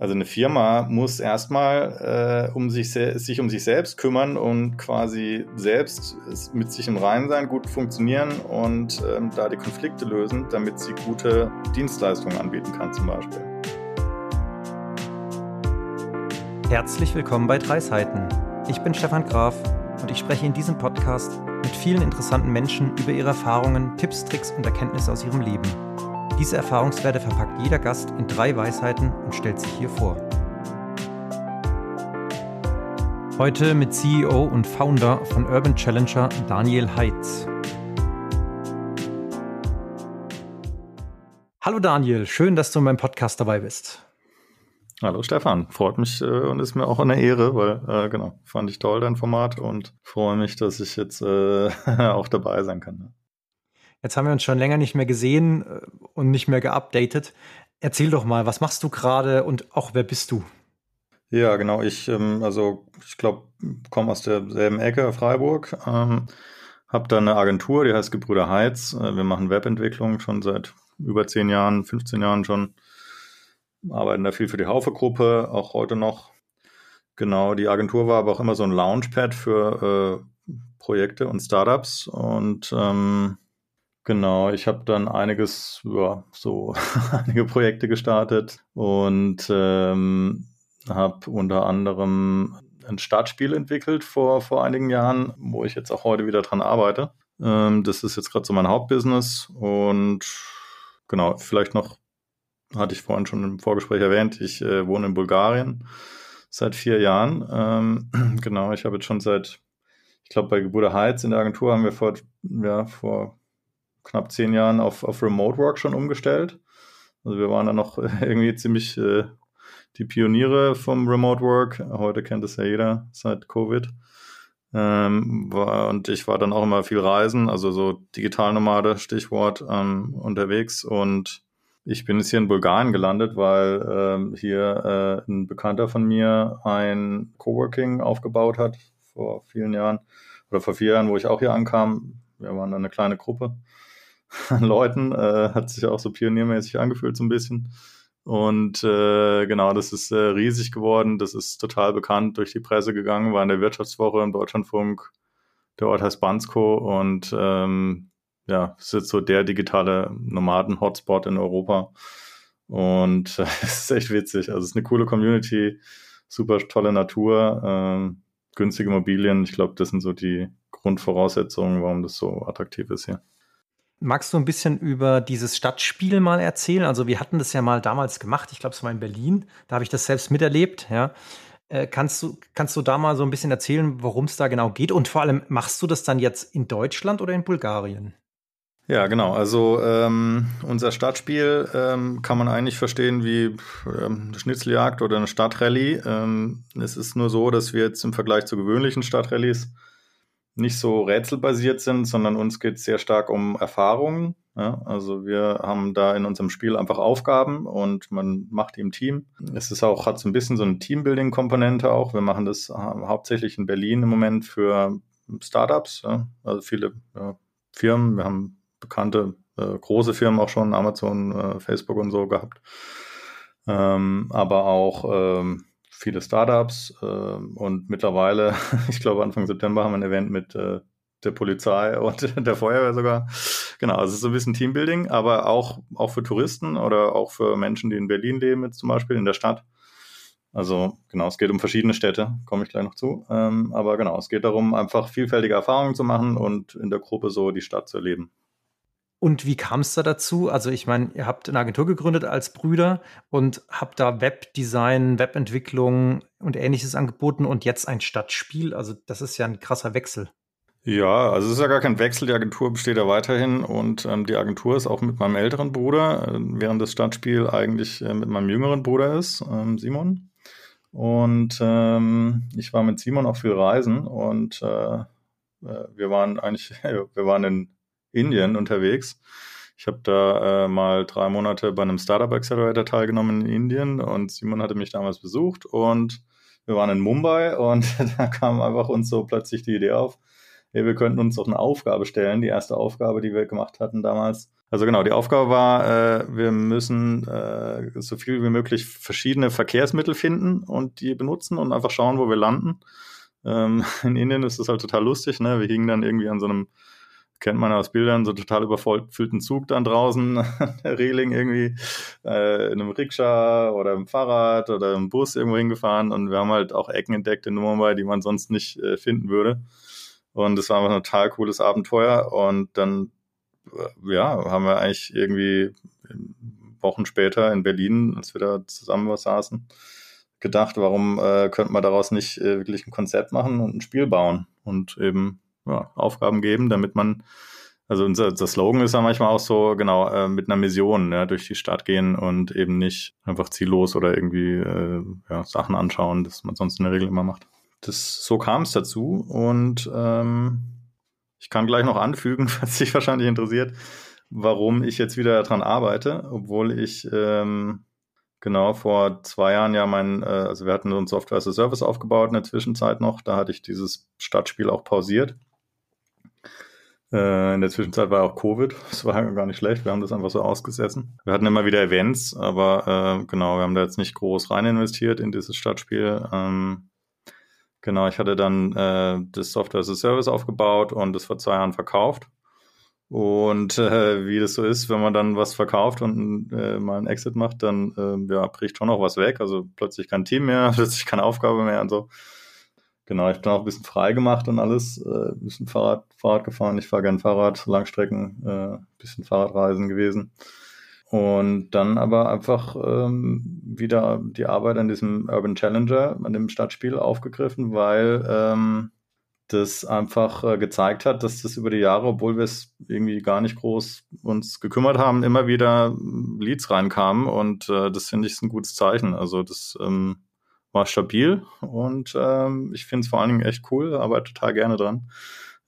Also eine Firma muss erstmal äh, um sich, sich um sich selbst kümmern und quasi selbst mit sich im Reinen sein, gut funktionieren und ähm, da die Konflikte lösen, damit sie gute Dienstleistungen anbieten kann zum Beispiel. Herzlich willkommen bei Drei Seiten. Ich bin Stefan Graf und ich spreche in diesem Podcast mit vielen interessanten Menschen über ihre Erfahrungen, Tipps, Tricks und Erkenntnisse aus ihrem Leben. Diese Erfahrungswerte verpackt jeder Gast in drei Weisheiten und stellt sich hier vor. Heute mit CEO und Founder von Urban Challenger Daniel Heitz. Hallo Daniel, schön, dass du in meinem Podcast dabei bist. Hallo Stefan, freut mich äh, und ist mir auch eine Ehre, weil äh, genau, fand ich toll dein Format und freue mich, dass ich jetzt äh, auch dabei sein kann. Ne? Jetzt haben wir uns schon länger nicht mehr gesehen äh, und nicht mehr geupdatet. Erzähl doch mal, was machst du gerade und auch wer bist du? Ja, genau. Ich, ähm, also ich glaube, komme aus derselben Ecke, Freiburg. Ähm, habe da eine Agentur, die heißt Gebrüder Heiz. Äh, wir machen Webentwicklung schon seit über zehn Jahren, 15 Jahren schon. Arbeiten da viel für die Haufe-Gruppe, auch heute noch. Genau, die Agentur war aber auch immer so ein Launchpad für äh, Projekte und Startups und ähm, Genau, ich habe dann einiges, ja, so einige Projekte gestartet und ähm, habe unter anderem ein Startspiel entwickelt vor, vor einigen Jahren, wo ich jetzt auch heute wieder dran arbeite. Ähm, das ist jetzt gerade so mein Hauptbusiness und genau, vielleicht noch, hatte ich vorhin schon im Vorgespräch erwähnt, ich äh, wohne in Bulgarien seit vier Jahren. Ähm, genau, ich habe jetzt schon seit, ich glaube, bei Gebude Heiz in der Agentur haben wir vor, ja, vor knapp zehn Jahren auf, auf Remote Work schon umgestellt. Also wir waren da noch irgendwie ziemlich äh, die Pioniere vom Remote Work. Heute kennt es ja jeder seit Covid. Ähm, war, und ich war dann auch immer viel reisen, also so Digitalnomade, Stichwort, ähm, unterwegs. Und ich bin jetzt hier in Bulgarien gelandet, weil ähm, hier äh, ein Bekannter von mir ein Coworking aufgebaut hat vor vielen Jahren oder vor vier Jahren, wo ich auch hier ankam. Wir waren dann eine kleine Gruppe an Leuten. Äh, hat sich auch so pioniermäßig angefühlt, so ein bisschen. Und äh, genau, das ist äh, riesig geworden. Das ist total bekannt durch die Presse gegangen, war in der Wirtschaftswoche im Deutschlandfunk. Der Ort heißt Bansko und ähm, ja, ist jetzt so der digitale Nomaden-Hotspot in Europa. Und äh, es ist echt witzig. Also es ist eine coole Community, super tolle Natur, äh, günstige Immobilien. Ich glaube, das sind so die Grundvoraussetzungen, warum das so attraktiv ist hier. Magst du ein bisschen über dieses Stadtspiel mal erzählen? Also wir hatten das ja mal damals gemacht, ich glaube, es war in Berlin, da habe ich das selbst miterlebt, ja. Äh, kannst, du, kannst du da mal so ein bisschen erzählen, worum es da genau geht? Und vor allem, machst du das dann jetzt in Deutschland oder in Bulgarien? Ja, genau. Also ähm, unser Stadtspiel ähm, kann man eigentlich verstehen wie ähm, eine Schnitzeljagd oder eine Stadtrallye. Ähm, es ist nur so, dass wir jetzt im Vergleich zu gewöhnlichen Stadtrallyes nicht so rätselbasiert sind, sondern uns geht es sehr stark um Erfahrungen. Ja? Also wir haben da in unserem Spiel einfach Aufgaben und man macht die im Team. Es ist auch, hat so ein bisschen so eine Teambuilding-Komponente auch. Wir machen das hauptsächlich in Berlin im Moment für Startups, ja? also viele ja, Firmen. Wir haben bekannte äh, große Firmen auch schon, Amazon, äh, Facebook und so gehabt. Ähm, aber auch ähm, viele Startups äh, und mittlerweile, ich glaube Anfang September haben wir ein Event mit äh, der Polizei und der Feuerwehr sogar. Genau, also es ist so ein bisschen Teambuilding, aber auch, auch für Touristen oder auch für Menschen, die in Berlin leben, jetzt zum Beispiel in der Stadt. Also genau, es geht um verschiedene Städte, komme ich gleich noch zu. Ähm, aber genau, es geht darum, einfach vielfältige Erfahrungen zu machen und in der Gruppe so die Stadt zu erleben. Und wie kam es da dazu? Also ich meine, ihr habt eine Agentur gegründet als Brüder und habt da Webdesign, Webentwicklung und ähnliches angeboten und jetzt ein Stadtspiel. Also das ist ja ein krasser Wechsel. Ja, also es ist ja gar kein Wechsel. Die Agentur besteht ja weiterhin und ähm, die Agentur ist auch mit meinem älteren Bruder, äh, während das Stadtspiel eigentlich äh, mit meinem jüngeren Bruder ist, ähm, Simon. Und ähm, ich war mit Simon auch viel reisen und äh, äh wir waren eigentlich, wir waren in Indien unterwegs. Ich habe da äh, mal drei Monate bei einem Startup Accelerator teilgenommen in Indien und Simon hatte mich damals besucht und wir waren in Mumbai und da kam einfach uns so plötzlich die Idee auf, hey, wir könnten uns doch eine Aufgabe stellen. Die erste Aufgabe, die wir gemacht hatten damals, Also genau, die Aufgabe war, äh, wir müssen äh, so viel wie möglich verschiedene Verkehrsmittel finden und die benutzen und einfach schauen, wo wir landen. Ähm, in Indien ist das halt total lustig, ne? Wir hingen dann irgendwie an so einem, kennt man aus Bildern, so total überfüllten Zug dann draußen der Reling irgendwie äh, in einem Rikscha oder im Fahrrad oder im Bus irgendwo hingefahren und wir haben halt auch Ecken entdeckt in Mumbai, die man sonst nicht äh, finden würde. Und es war einfach ein total cooles Abenteuer und dann äh, ja, haben wir eigentlich irgendwie Wochen später in Berlin, als wir da zusammen was saßen, gedacht, warum äh, könnte man daraus nicht äh, wirklich ein Konzept machen und ein Spiel bauen und eben ja, Aufgaben geben, damit man, also unser, unser Slogan ist ja manchmal auch so, genau, äh, mit einer Mission ja, durch die Stadt gehen und eben nicht einfach ziellos oder irgendwie äh, ja, Sachen anschauen, das man sonst in der Regel immer macht. Das, so kam es dazu und ähm, ich kann gleich noch anfügen, was dich wahrscheinlich interessiert, warum ich jetzt wieder daran arbeite, obwohl ich ähm, genau vor zwei Jahren ja mein, äh, also wir hatten so ein Software as a Service aufgebaut in der Zwischenzeit noch, da hatte ich dieses Stadtspiel auch pausiert. Äh, in der Zwischenzeit war auch Covid, das war gar nicht schlecht, wir haben das einfach so ausgesessen. Wir hatten immer wieder Events, aber äh, genau, wir haben da jetzt nicht groß rein investiert in dieses Stadtspiel. Ähm, Genau, ich hatte dann äh, das Software as a Service aufgebaut und das vor zwei Jahren verkauft. Und äh, wie das so ist, wenn man dann was verkauft und äh, mal einen Exit macht, dann äh, ja, bricht schon noch was weg. Also plötzlich kein Team mehr, plötzlich keine Aufgabe mehr und so. Genau, ich bin auch ein bisschen frei gemacht und alles, äh, ein bisschen Fahrrad, Fahrrad gefahren. Ich fahre gern Fahrrad, Langstrecken, äh, bisschen Fahrradreisen gewesen. Und dann aber einfach ähm, wieder die Arbeit an diesem Urban Challenger, an dem Stadtspiel aufgegriffen, weil ähm, das einfach äh, gezeigt hat, dass das über die Jahre, obwohl wir es irgendwie gar nicht groß uns gekümmert haben, immer wieder Leads reinkamen und äh, das finde ich ein gutes Zeichen. Also das ähm, war stabil und ähm, ich finde es vor allen Dingen echt cool, arbeite total gerne dran.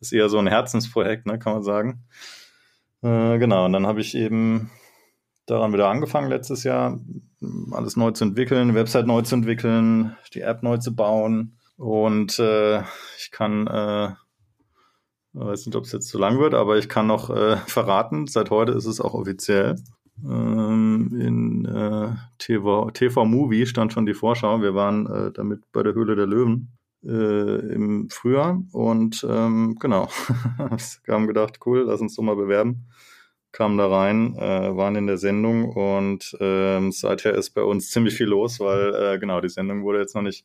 Ist eher so ein Herzensprojekt, ne, kann man sagen. Äh, genau, und dann habe ich eben daran wieder angefangen letztes Jahr, alles neu zu entwickeln, Website neu zu entwickeln, die App neu zu bauen. Und äh, ich kann, äh, weiß nicht, ob es jetzt zu lang wird, aber ich kann noch äh, verraten, seit heute ist es auch offiziell. Ähm, in äh, TV, TV Movie stand schon die Vorschau. Wir waren äh, damit bei der Höhle der Löwen äh, im Frühjahr. Und ähm, genau, wir haben gedacht, cool, lass uns doch mal bewerben. Kamen da rein, äh, waren in der Sendung und ähm, seither ist bei uns ziemlich viel los, weil äh, genau, die Sendung wurde jetzt noch nicht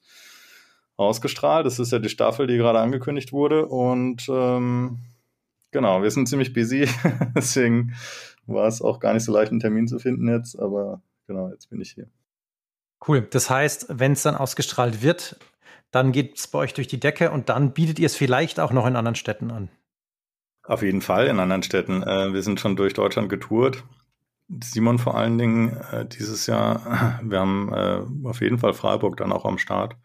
ausgestrahlt. Das ist ja die Staffel, die gerade angekündigt wurde. Und ähm, genau, wir sind ziemlich busy, deswegen war es auch gar nicht so leicht, einen Termin zu finden jetzt, aber genau, jetzt bin ich hier. Cool. Das heißt, wenn es dann ausgestrahlt wird, dann geht es bei euch durch die Decke und dann bietet ihr es vielleicht auch noch in anderen Städten an. Auf jeden Fall in anderen Städten. Äh, wir sind schon durch Deutschland getourt. Simon vor allen Dingen äh, dieses Jahr. Wir haben äh, auf jeden Fall Freiburg dann auch am Start.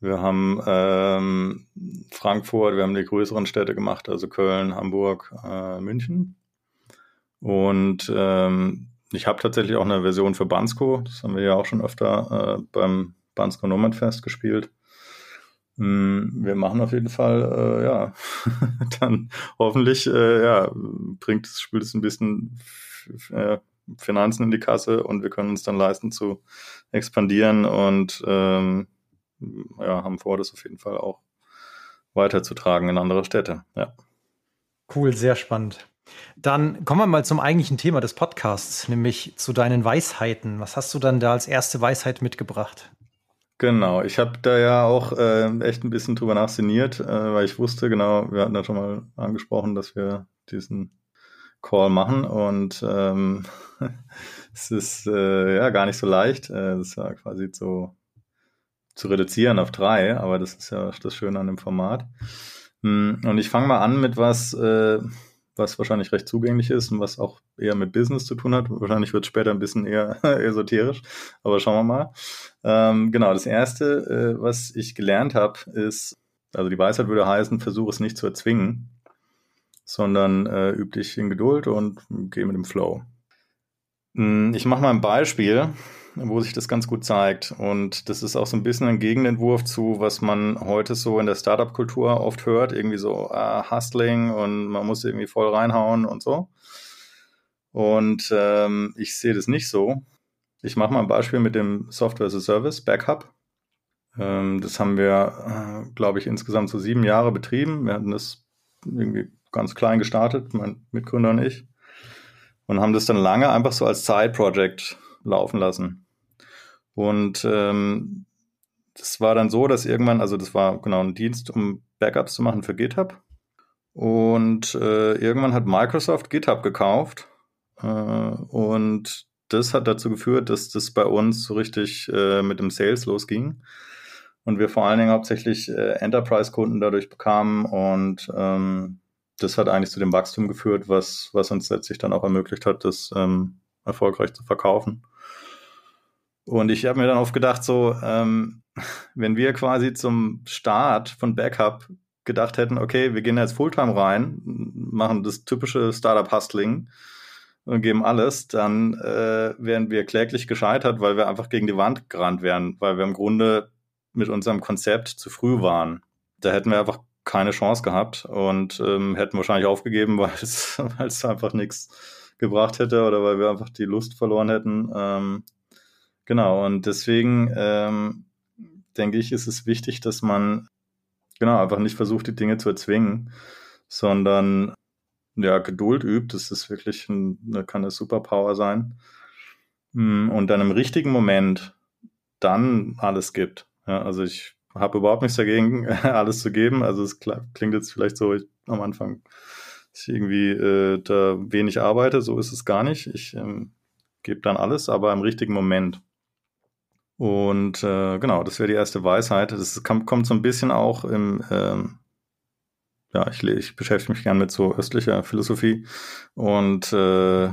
Wir haben ähm, Frankfurt, wir haben die größeren Städte gemacht, also Köln, Hamburg, äh, München. Und ähm, ich habe tatsächlich auch eine Version für Bansko. Das haben wir ja auch schon öfter äh, beim Bansko Nomad Fest gespielt. Hm, wir machen auf jeden Fall, äh, ja, dann hoffentlich, äh, ja, bringt das Spiel es ein bisschen äh, Finanzen in die Kasse und wir können uns dann leisten zu expandieren und ähm, ja, haben vor, das auf jeden Fall auch weiterzutragen in andere Städte. Ja. Cool, sehr spannend. Dann kommen wir mal zum eigentlichen Thema des Podcasts, nämlich zu deinen Weisheiten. Was hast du dann da als erste Weisheit mitgebracht? Genau, ich habe da ja auch äh, echt ein bisschen drüber nachsinniert, äh, weil ich wusste, genau, wir hatten ja schon mal angesprochen, dass wir diesen Call machen und ähm, es ist äh, ja gar nicht so leicht. Äh, das war quasi zu, zu reduzieren auf drei, aber das ist ja das Schöne an dem Format. Hm, und ich fange mal an mit was, äh, was wahrscheinlich recht zugänglich ist und was auch eher mit Business zu tun hat. Wahrscheinlich wird es später ein bisschen eher esoterisch, aber schauen wir mal. Ähm, genau, das Erste, äh, was ich gelernt habe, ist, also die Weisheit würde heißen, versuche es nicht zu erzwingen, sondern äh, üb dich in Geduld und geh mit dem Flow. Hm, ich mache mal ein Beispiel wo sich das ganz gut zeigt. Und das ist auch so ein bisschen ein Gegenentwurf zu, was man heute so in der Startup-Kultur oft hört, irgendwie so äh, Hustling und man muss irgendwie voll reinhauen und so. Und ähm, ich sehe das nicht so. Ich mache mal ein Beispiel mit dem Software as a Service, Backup. Ähm, das haben wir, äh, glaube ich, insgesamt so sieben Jahre betrieben. Wir hatten das irgendwie ganz klein gestartet, mein Mitgründer und ich. Und haben das dann lange einfach so als Side-Project laufen lassen. Und ähm, das war dann so, dass irgendwann, also das war genau ein Dienst, um Backups zu machen für GitHub. Und äh, irgendwann hat Microsoft GitHub gekauft. Äh, und das hat dazu geführt, dass das bei uns so richtig äh, mit dem Sales losging. Und wir vor allen Dingen hauptsächlich äh, Enterprise-Kunden dadurch bekamen. Und ähm, das hat eigentlich zu dem Wachstum geführt, was, was uns letztlich dann auch ermöglicht hat, das ähm, erfolgreich zu verkaufen. Und ich habe mir dann oft gedacht, so, ähm, wenn wir quasi zum Start von Backup gedacht hätten, okay, wir gehen jetzt Fulltime rein, machen das typische Startup-Hustling und geben alles, dann äh, wären wir kläglich gescheitert, weil wir einfach gegen die Wand gerannt wären, weil wir im Grunde mit unserem Konzept zu früh waren. Da hätten wir einfach keine Chance gehabt und ähm, hätten wahrscheinlich aufgegeben, weil es, einfach nichts gebracht hätte oder weil wir einfach die Lust verloren hätten. Ähm, genau, und deswegen ähm, denke ich, ist es wichtig, dass man genau einfach nicht versucht, die Dinge zu erzwingen, sondern ja, Geduld übt. Das ist wirklich ein, kann eine Superpower sein. Hm, und dann im richtigen Moment dann alles gibt. Ja, also ich habe überhaupt nichts dagegen, alles zu geben. Also es klingt jetzt vielleicht so ich, am Anfang, dass ich irgendwie äh, da wenig arbeite. So ist es gar nicht. Ich ähm, gebe dann alles, aber im richtigen Moment. Und äh, genau, das wäre die erste Weisheit. Das kommt, kommt so ein bisschen auch im, ähm, ja, ich, ich beschäftige mich gern mit so östlicher Philosophie. Und äh,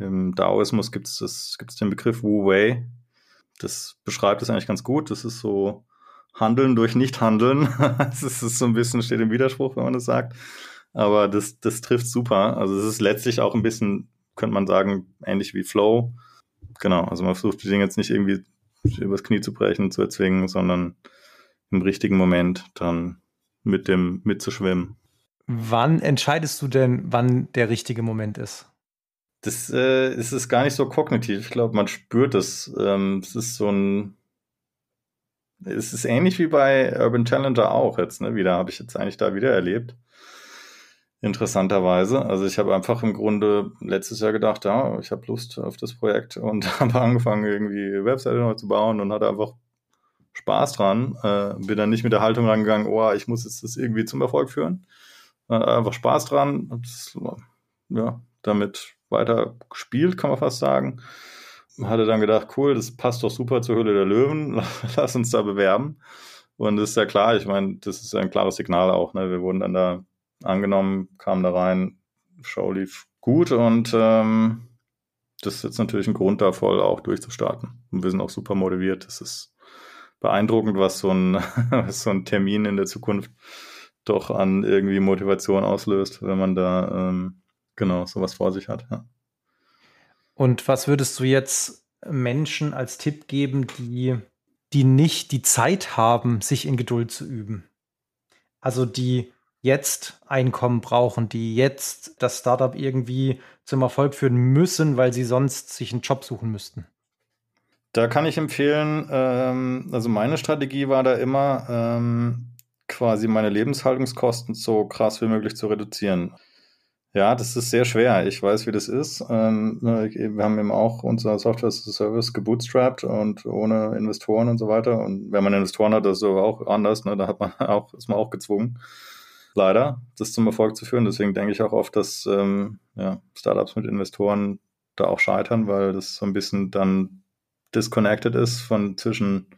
im Daoismus gibt es gibt's den Begriff Wu Wei. Das beschreibt es eigentlich ganz gut. Das ist so Handeln durch Nicht-Handeln. das ist so ein bisschen, steht im Widerspruch, wenn man das sagt. Aber das, das trifft super. Also es ist letztlich auch ein bisschen, könnte man sagen, ähnlich wie Flow. Genau, also man versucht die Dinge jetzt nicht irgendwie übers Knie zu brechen, zu erzwingen, sondern im richtigen Moment dann mit dem mitzuschwimmen. Wann entscheidest du denn, wann der richtige Moment ist? Das äh, ist es gar nicht so kognitiv. Ich glaube, man spürt es. Ähm, es ist so ein. Es ist ähnlich wie bei Urban Challenger auch jetzt, ne? Wieder habe ich jetzt eigentlich da wieder erlebt. Interessanterweise. Also ich habe einfach im Grunde letztes Jahr gedacht, ja, ich habe Lust auf das Projekt und habe angefangen, irgendwie Webseite neu zu bauen und hatte einfach Spaß dran. Äh, bin dann nicht mit der Haltung rangegangen, oh, ich muss jetzt das irgendwie zum Erfolg führen. Äh, einfach Spaß dran. Das, ja, damit weiter gespielt, kann man fast sagen. Hatte dann gedacht, cool, das passt doch super zur Hülle der Löwen. Lass uns da bewerben. Und das ist ja klar, ich meine, das ist ein klares Signal auch. Ne? Wir wurden dann da angenommen, kamen da rein, Show lief gut und ähm, das ist jetzt natürlich ein Grund, da voll auch durchzustarten. Und wir sind auch super motiviert. Das ist beeindruckend, was so ein, was so ein Termin in der Zukunft doch an irgendwie Motivation auslöst, wenn man da ähm, genau sowas vor sich hat. Ja. Und was würdest du jetzt Menschen als Tipp geben, die, die nicht die Zeit haben, sich in Geduld zu üben? Also die jetzt Einkommen brauchen, die jetzt das Startup irgendwie zum Erfolg führen müssen, weil sie sonst sich einen Job suchen müssten? Da kann ich empfehlen, ähm, also meine Strategie war da immer, ähm, quasi meine Lebenshaltungskosten so krass wie möglich zu reduzieren. Ja, das ist sehr schwer. Ich weiß, wie das ist. Ähm, ne, wir haben eben auch unser Software as a Service gebootstrapped und ohne Investoren und so weiter. Und wenn man Investoren hat, das ist aber auch anders. Ne? Da hat man auch, ist man auch gezwungen leider, das zum Erfolg zu führen. Deswegen denke ich auch oft, dass ähm, ja, Startups mit Investoren da auch scheitern, weil das so ein bisschen dann disconnected ist von zwischen,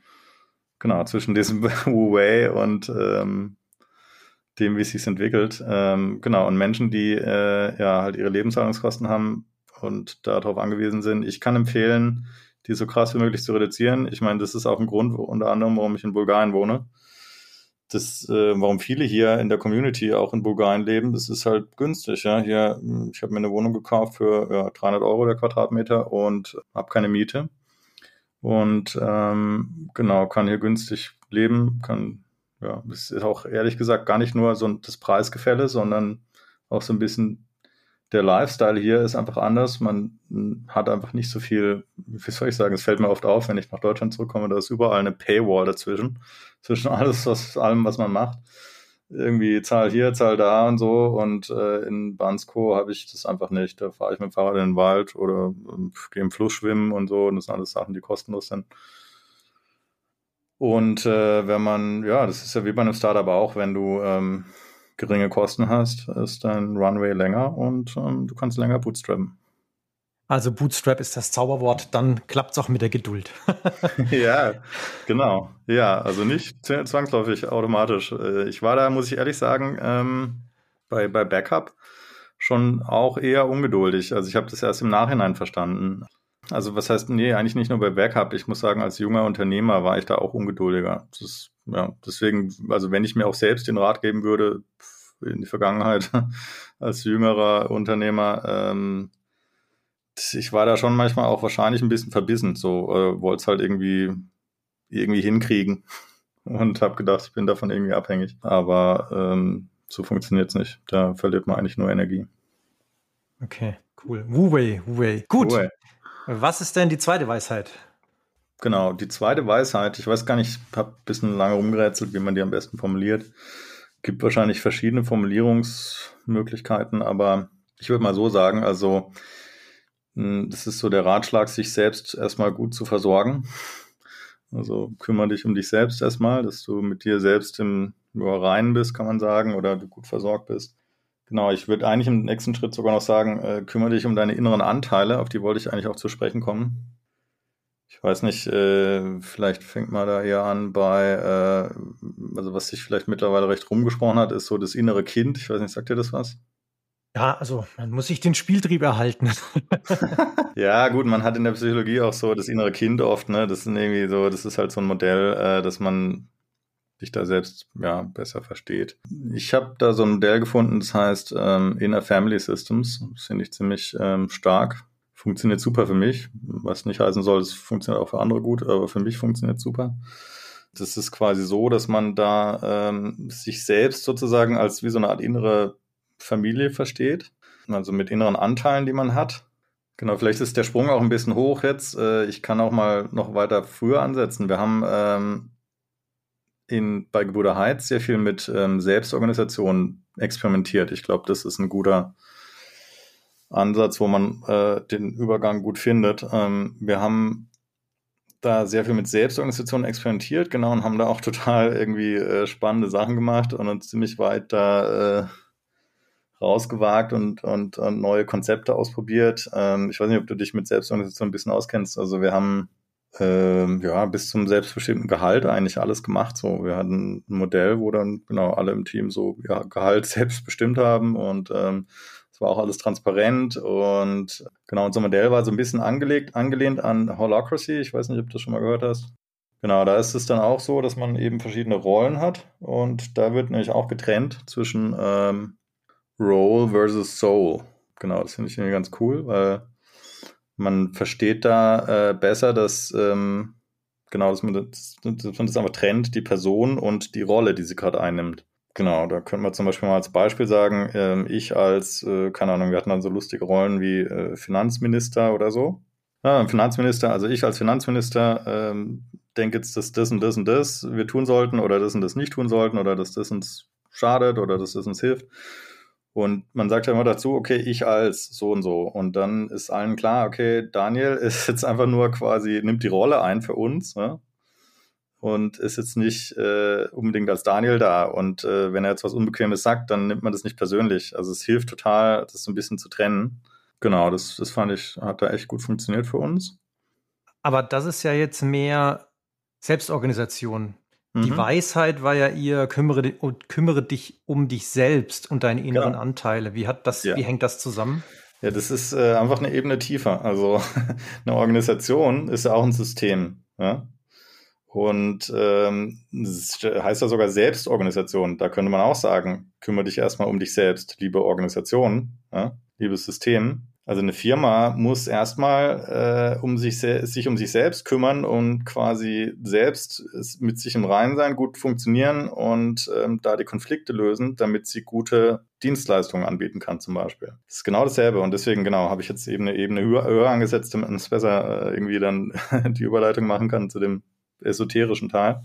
genau, zwischen diesem Wu-Wei und ähm, dem, wie es sich entwickelt. Ähm, genau, und Menschen, die äh, ja halt ihre Lebenshaltungskosten haben und darauf angewiesen sind. Ich kann empfehlen, die so krass wie möglich zu reduzieren. Ich meine, das ist auch ein Grund, unter anderem, warum ich in Bulgarien wohne das, äh, warum viele hier in der Community auch in Bulgarien leben, das ist halt günstig. Ja? Hier, hm, ich habe mir eine Wohnung gekauft für ja, 300 Euro der Quadratmeter und habe keine Miete. Und ähm, genau, kann hier günstig leben, kann, ja, das ist auch ehrlich gesagt gar nicht nur so das Preisgefälle, sondern auch so ein bisschen der Lifestyle hier ist einfach anders. Man hat einfach nicht so viel, wie soll ich sagen, es fällt mir oft auf, wenn ich nach Deutschland zurückkomme, da ist überall eine Paywall dazwischen, zwischen alles, was, allem, was man macht. Irgendwie Zahl hier, Zahl da und so. Und äh, in Bansko habe ich das einfach nicht. Da fahre ich mit dem Fahrrad in den Wald oder äh, gehe im Fluss schwimmen und so. Und das sind alles Sachen, die kostenlos sind. Und äh, wenn man, ja, das ist ja wie bei einem Startup auch, wenn du ähm, geringe Kosten hast, ist dein Runway länger und ähm, du kannst länger bootstrappen. Also Bootstrap ist das Zauberwort, dann klappt es auch mit der Geduld. ja, genau. Ja, also nicht zwangsläufig automatisch. Äh, ich war da, muss ich ehrlich sagen, ähm, bei, bei Backup schon auch eher ungeduldig. Also ich habe das erst im Nachhinein verstanden. Also was heißt, nee, eigentlich nicht nur bei Backup. Ich muss sagen, als junger Unternehmer war ich da auch ungeduldiger. Das ist, ja, deswegen, also wenn ich mir auch selbst den Rat geben würde, in die Vergangenheit als jüngerer Unternehmer, ähm, ich war da schon manchmal auch wahrscheinlich ein bisschen verbissen, so äh, wollte es halt irgendwie irgendwie hinkriegen und habe gedacht, ich bin davon irgendwie abhängig. Aber ähm, so funktioniert es nicht. Da verliert man eigentlich nur Energie. Okay, cool. Wu-Wei, Wu-Wei. Gut. Wu Was ist denn die zweite Weisheit? Genau, die zweite Weisheit, ich weiß gar nicht, ich habe ein bisschen lange rumgerätselt, wie man die am besten formuliert. Gibt wahrscheinlich verschiedene Formulierungsmöglichkeiten, aber ich würde mal so sagen, also hm, das ist so der Ratschlag, sich selbst erstmal gut zu versorgen. Also kümmere dich um dich selbst erstmal, dass du mit dir selbst im Reinen bist, kann man sagen, oder du gut versorgt bist. Genau, ich würde eigentlich im nächsten Schritt sogar noch sagen, äh, kümmere dich um deine inneren Anteile, auf die wollte ich eigentlich auch zu sprechen kommen. Ich weiß nicht, äh, vielleicht fängt man da eher an bei, äh, also was sich vielleicht mittlerweile recht rumgesprochen hat, ist so das innere Kind. Ich weiß nicht, sagt dir das was? Ja, also man muss sich den Spieltrieb erhalten. ja, gut, man hat in der Psychologie auch so das innere Kind oft, ne? Das ist irgendwie so, das ist halt so ein Modell, äh, dass man sich da selbst ja besser versteht. Ich habe da so ein Modell gefunden, das heißt ähm, Inner Family Systems. Das finde ich ziemlich ähm, stark. Funktioniert super für mich, was nicht heißen soll, es funktioniert auch für andere gut, aber für mich funktioniert super. Das ist quasi so, dass man da ähm, sich selbst sozusagen als wie so eine Art innere Familie versteht. Also mit inneren Anteilen, die man hat. Genau, vielleicht ist der Sprung auch ein bisschen hoch jetzt. Äh, ich kann auch mal noch weiter früher ansetzen. Wir haben ähm, in, bei Gebuder Heiz sehr viel mit ähm, Selbstorganisation experimentiert. Ich glaube, das ist ein guter Ansatz, wo man äh, den Übergang gut findet. Ähm, wir haben da sehr viel mit Selbstorganisation experimentiert, genau, und haben da auch total irgendwie äh, spannende Sachen gemacht und uns ziemlich weit da äh, rausgewagt und, und, und neue Konzepte ausprobiert. Ähm, ich weiß nicht, ob du dich mit Selbstorganisation ein bisschen auskennst. Also wir haben ähm, ja bis zum selbstbestimmten Gehalt eigentlich alles gemacht. So, wir hatten ein Modell, wo dann genau alle im Team so ja, Gehalt selbst bestimmt haben und ähm, es war auch alles transparent und genau unser Modell war so ein bisschen angelegt, angelehnt an Holacracy. Ich weiß nicht, ob du das schon mal gehört hast. Genau, da ist es dann auch so, dass man eben verschiedene Rollen hat und da wird nämlich auch getrennt zwischen ähm, Role versus Soul. Genau, das finde ich irgendwie ganz cool, weil man versteht da äh, besser, dass ähm, genau, dass man das, dass man das einfach trennt, die Person und die Rolle, die sie gerade einnimmt. Genau, da könnte man zum Beispiel mal als Beispiel sagen, ähm, ich als, äh, keine Ahnung, wir hatten dann so lustige Rollen wie äh, Finanzminister oder so. Ja, Finanzminister, also ich als Finanzminister ähm, denke jetzt, dass das und das und das wir tun sollten oder das und das nicht tun sollten oder dass das uns schadet oder dass das uns hilft. Und man sagt ja immer dazu, okay, ich als so und so. Und dann ist allen klar, okay, Daniel ist jetzt einfach nur quasi, nimmt die Rolle ein für uns ne? und ist jetzt nicht äh, unbedingt als Daniel da. Und äh, wenn er jetzt was Unbequemes sagt, dann nimmt man das nicht persönlich. Also es hilft total, das so ein bisschen zu trennen. Genau, das, das fand ich, hat da echt gut funktioniert für uns. Aber das ist ja jetzt mehr Selbstorganisation. Die mhm. Weisheit war ja ihr, kümmere, kümmere, dich um dich selbst und deine inneren genau. Anteile. Wie hat das, ja. wie hängt das zusammen? Ja, das ist äh, einfach eine Ebene tiefer. Also eine Organisation ist ja auch ein System. Ja? Und ähm, das heißt ja sogar Selbstorganisation. Da könnte man auch sagen, kümmere dich erstmal um dich selbst, liebe Organisation, ja? liebes System. Also eine Firma muss erstmal äh, um sich, sich um sich selbst kümmern und quasi selbst mit sich im Reinen sein, gut funktionieren und ähm, da die Konflikte lösen, damit sie gute Dienstleistungen anbieten kann zum Beispiel. Das ist genau dasselbe und deswegen genau habe ich jetzt eben eine Ebene höher, höher angesetzt, damit man es besser äh, irgendwie dann die Überleitung machen kann zu dem esoterischen Teil.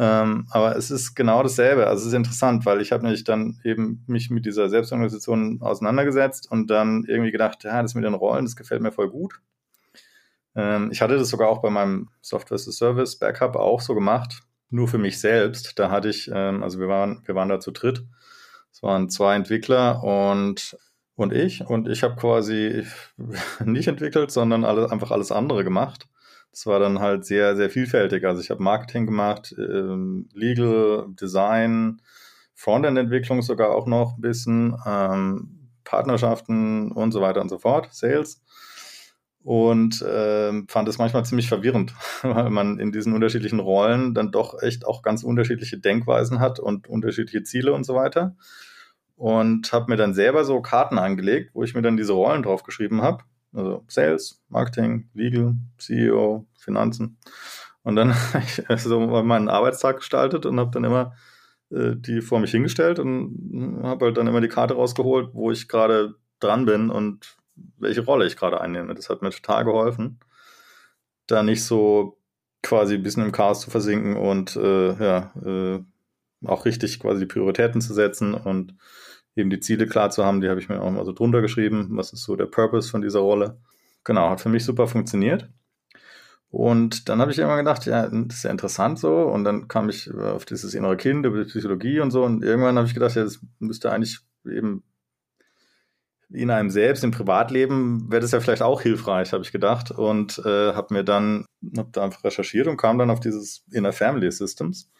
Ähm, aber es ist genau dasselbe. Also es ist interessant, weil ich habe nämlich dann eben mich mit dieser Selbstorganisation auseinandergesetzt und dann irgendwie gedacht, ja, das mit den Rollen, das gefällt mir voll gut. Ähm, ich hatte das sogar auch bei meinem Software as a Service Backup auch so gemacht, nur für mich selbst. Da hatte ich, ähm, also wir waren, wir waren da zu dritt. Es waren zwei Entwickler und und ich und ich habe quasi nicht entwickelt, sondern alle, einfach alles andere gemacht das war dann halt sehr, sehr vielfältig. Also ich habe Marketing gemacht, ähm, Legal, Design, Frontend-Entwicklung sogar auch noch ein bisschen, ähm, Partnerschaften und so weiter und so fort, Sales. Und ähm, fand es manchmal ziemlich verwirrend, weil man in diesen unterschiedlichen Rollen dann doch echt auch ganz unterschiedliche Denkweisen hat und unterschiedliche Ziele und so weiter. Und habe mir dann selber so Karten angelegt, wo ich mir dann diese Rollen draufgeschrieben habe also Sales, Marketing, Legal, CEO, Finanzen. Und dann habe ich so meinen Arbeitstag gestaltet und habe dann immer äh, die vor mich hingestellt und habe halt dann immer die Karte rausgeholt, wo ich gerade dran bin und welche Rolle ich gerade einnehme. Das hat mir total geholfen, da nicht so quasi ein bisschen im Chaos zu versinken und äh, ja, äh, auch richtig quasi die Prioritäten zu setzen und eben die Ziele klar zu haben, die habe ich mir auch mal so drunter geschrieben. Was ist so der Purpose von dieser Rolle? Genau, hat für mich super funktioniert. Und dann habe ich immer gedacht, ja, das ist ja interessant so. Und dann kam ich auf dieses innere Kind, über die Psychologie und so. Und irgendwann habe ich gedacht, ja, das müsste eigentlich eben in einem selbst, im Privatleben, wäre das ja vielleicht auch hilfreich, habe ich gedacht. Und äh, habe mir dann, habe da einfach recherchiert und kam dann auf dieses Inner Family Systems,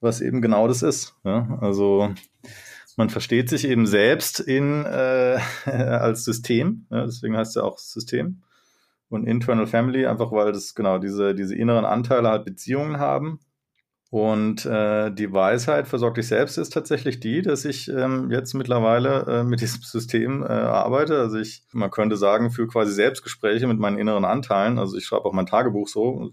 was eben genau das ist. Ja? Also man versteht sich eben selbst in, äh, als System, ja, deswegen heißt es ja auch System. Und Internal Family, einfach weil das genau diese, diese inneren Anteile halt Beziehungen haben. Und äh, die Weisheit versorgt dich selbst ist tatsächlich die, dass ich ähm, jetzt mittlerweile äh, mit diesem System äh, arbeite. Also ich, man könnte sagen, für quasi Selbstgespräche mit meinen inneren Anteilen. Also ich schreibe auch mein Tagebuch so,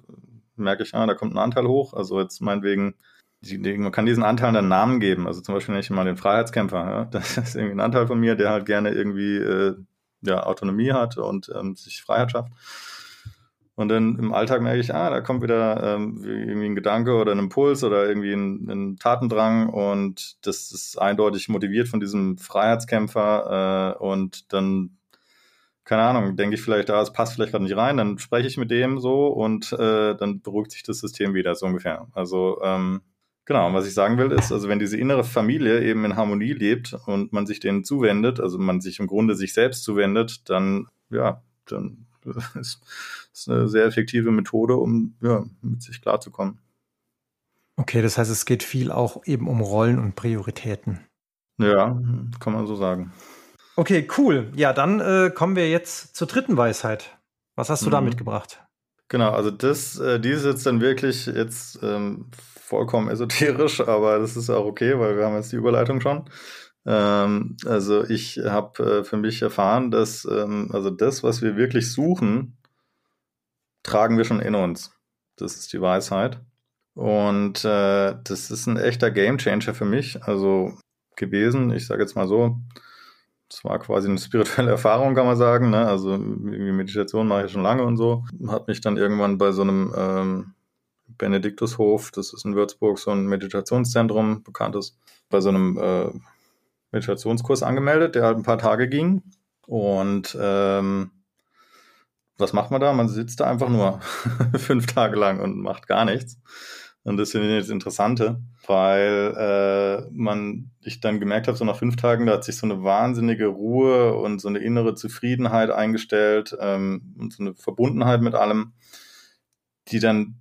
merke ich, ah, da kommt ein Anteil hoch. Also jetzt meinetwegen man kann diesen Anteil dann Namen geben. Also zum Beispiel nicht mal den Freiheitskämpfer. Ja? Das ist irgendwie ein Anteil von mir, der halt gerne irgendwie äh, ja, Autonomie hat und ähm, sich Freiheit schafft. Und dann im Alltag merke ich, ah, da kommt wieder ähm, irgendwie ein Gedanke oder ein Impuls oder irgendwie ein, ein Tatendrang und das ist eindeutig motiviert von diesem Freiheitskämpfer äh, und dann keine Ahnung, denke ich vielleicht, da, es passt vielleicht gerade nicht rein, dann spreche ich mit dem so und äh, dann beruhigt sich das System wieder, so ungefähr. Also ähm, Genau, was ich sagen will, ist, also wenn diese innere Familie eben in Harmonie lebt und man sich denen zuwendet, also man sich im Grunde sich selbst zuwendet, dann, ja, dann ist es eine sehr effektive Methode, um ja, mit sich klarzukommen. Okay, das heißt, es geht viel auch eben um Rollen und Prioritäten. Ja, kann man so sagen. Okay, cool. Ja, dann äh, kommen wir jetzt zur dritten Weisheit. Was hast du mhm. da mitgebracht? Genau, also das, äh, die ist jetzt dann wirklich jetzt ähm, vollkommen esoterisch, aber das ist auch okay, weil wir haben jetzt die Überleitung schon. Ähm, also ich habe äh, für mich erfahren, dass ähm, also das, was wir wirklich suchen, tragen wir schon in uns. Das ist die Weisheit. Und äh, das ist ein echter Gamechanger für mich, also gewesen. Ich sage jetzt mal so, es war quasi eine spirituelle Erfahrung, kann man sagen. Ne? Also Meditation mache ich schon lange und so. Habe mich dann irgendwann bei so einem ähm, Benediktushof, das ist in Würzburg so ein Meditationszentrum, bekanntes, bei so einem äh, Meditationskurs angemeldet, der halt ein paar Tage ging. Und ähm, was macht man da? Man sitzt da einfach nur fünf Tage lang und macht gar nichts. Und das finde ich das Interessante, weil äh, man, ich dann gemerkt habe, so nach fünf Tagen, da hat sich so eine wahnsinnige Ruhe und so eine innere Zufriedenheit eingestellt ähm, und so eine Verbundenheit mit allem, die dann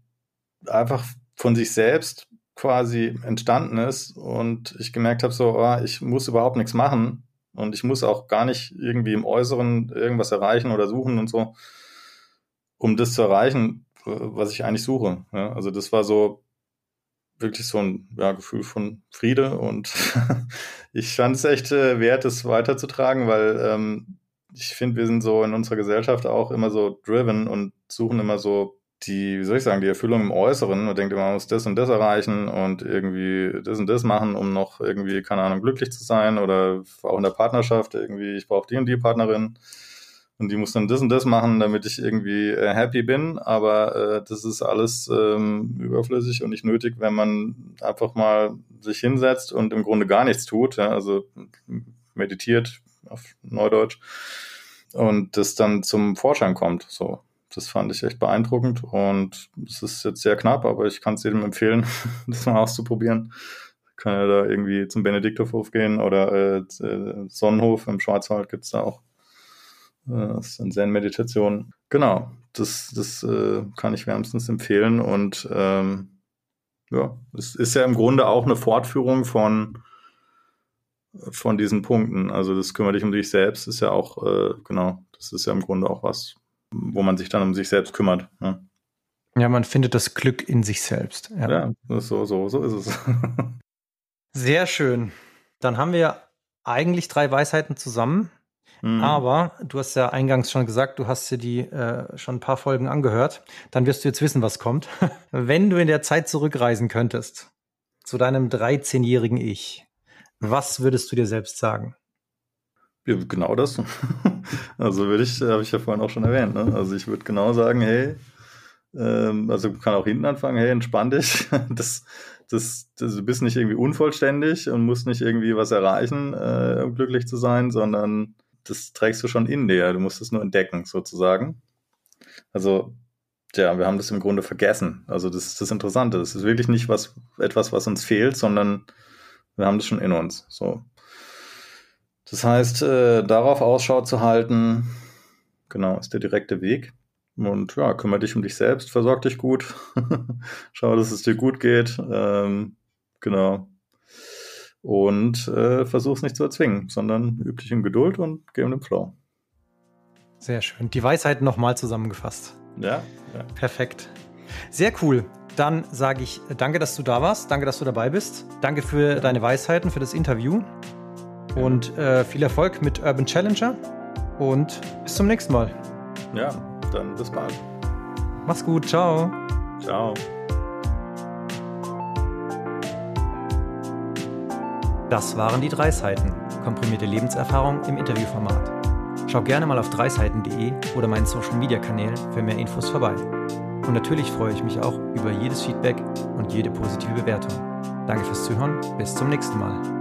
einfach von sich selbst quasi entstanden ist und ich gemerkt habe, so, oh, ich muss überhaupt nichts machen und ich muss auch gar nicht irgendwie im Äußeren irgendwas erreichen oder suchen und so, um das zu erreichen, was ich eigentlich suche. Ja, also das war so wirklich so ein ja, Gefühl von Friede und ich fand es echt äh, wert, es weiterzutragen, weil ähm, ich finde, wir sind so in unserer Gesellschaft auch immer so driven und suchen immer so die, wie soll ich sagen, die Erfüllung im Äußeren. Man denkt immer, man muss das und das erreichen und irgendwie das und das machen, um noch irgendwie, keine Ahnung, glücklich zu sein oder auch in der Partnerschaft irgendwie, ich brauche die und die Partnerin und die muss dann das und das machen, damit ich irgendwie äh, happy bin. Aber äh, das ist alles ähm, überflüssig und nicht nötig, wenn man einfach mal sich hinsetzt und im Grunde gar nichts tut. Ja? Also meditiert auf Neudeutsch und das dann zum Vorschein kommt. So, das fand ich echt beeindruckend und es ist jetzt sehr knapp, aber ich kann es jedem empfehlen, das mal auszuprobieren. Kann ja da irgendwie zum Benediktorhof gehen oder äh, äh Sonnenhof im Schwarzwald gibt es da auch äh, das ist eine Zen-Meditation. Genau, das, das äh, kann ich wärmstens empfehlen. Und ähm, ja, es ist ja im Grunde auch eine Fortführung von, von diesen Punkten. Also das kümmert dich um dich selbst, ist ja auch, äh, genau, das ist ja im Grunde auch was, wo man sich dann um sich selbst kümmert. Ne? Ja, man findet das Glück in sich selbst. Ja, ja so, so, so ist es. Sehr schön. Dann haben wir eigentlich drei Weisheiten zusammen. Mhm. Aber du hast ja eingangs schon gesagt, du hast dir die äh, schon ein paar Folgen angehört. Dann wirst du jetzt wissen, was kommt. Wenn du in der Zeit zurückreisen könntest, zu deinem 13-jährigen Ich, was würdest du dir selbst sagen? Genau das. also würde ich, habe ich ja vorhin auch schon erwähnt. Ne? Also ich würde genau sagen, hey, ähm, also kann auch hinten anfangen, hey, entspann dich. Das, das, das, du bist nicht irgendwie unvollständig und musst nicht irgendwie was erreichen, äh, um glücklich zu sein, sondern das trägst du schon in dir. Du musst es nur entdecken, sozusagen. Also, ja, wir haben das im Grunde vergessen. Also, das ist das Interessante. Das ist wirklich nicht was, etwas, was uns fehlt, sondern wir haben das schon in uns. So. Das heißt, äh, darauf Ausschau zu halten, genau, ist der direkte Weg. Und ja, kümmere dich um dich selbst, versorg dich gut, schau, dass es dir gut geht. Ähm, genau und äh, versuch es nicht zu erzwingen, sondern üb dich in Geduld und geh um den Flow. Sehr schön. Die Weisheit nochmal zusammengefasst. Ja, ja. Perfekt. Sehr cool. Dann sage ich danke, dass du da warst. Danke, dass du dabei bist. Danke für ja. deine Weisheiten, für das Interview. Und äh, viel Erfolg mit Urban Challenger. Und bis zum nächsten Mal. Ja, dann bis bald. Mach's gut. Ciao. Ciao. Das waren die drei Seiten, komprimierte Lebenserfahrung im Interviewformat. Schau gerne mal auf dreiseiten.de oder meinen Social Media Kanälen für mehr Infos vorbei. Und natürlich freue ich mich auch über jedes Feedback und jede positive Bewertung. Danke fürs Zuhören, bis zum nächsten Mal.